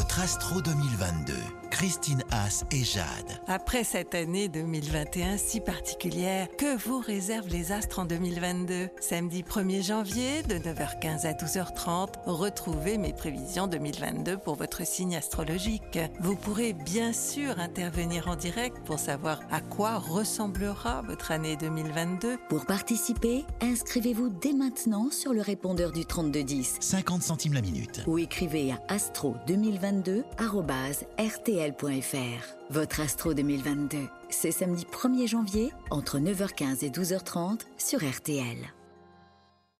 Votre Astro 2022. Christine Haas et Jade. Après cette année 2021 si particulière, que vous réservent les astres en 2022 Samedi 1er janvier, de 9h15 à 12h30, retrouvez mes prévisions 2022 pour votre signe astrologique. Vous pourrez bien sûr intervenir en direct pour savoir à quoi ressemblera votre année 2022. Pour participer, inscrivez-vous dès maintenant sur le répondeur du 3210 50 centimes la minute. ou écrivez à astro2022@rtl.fr. Votre Astro 2022, c'est samedi 1er janvier entre 9h15 et 12h30 sur RTL.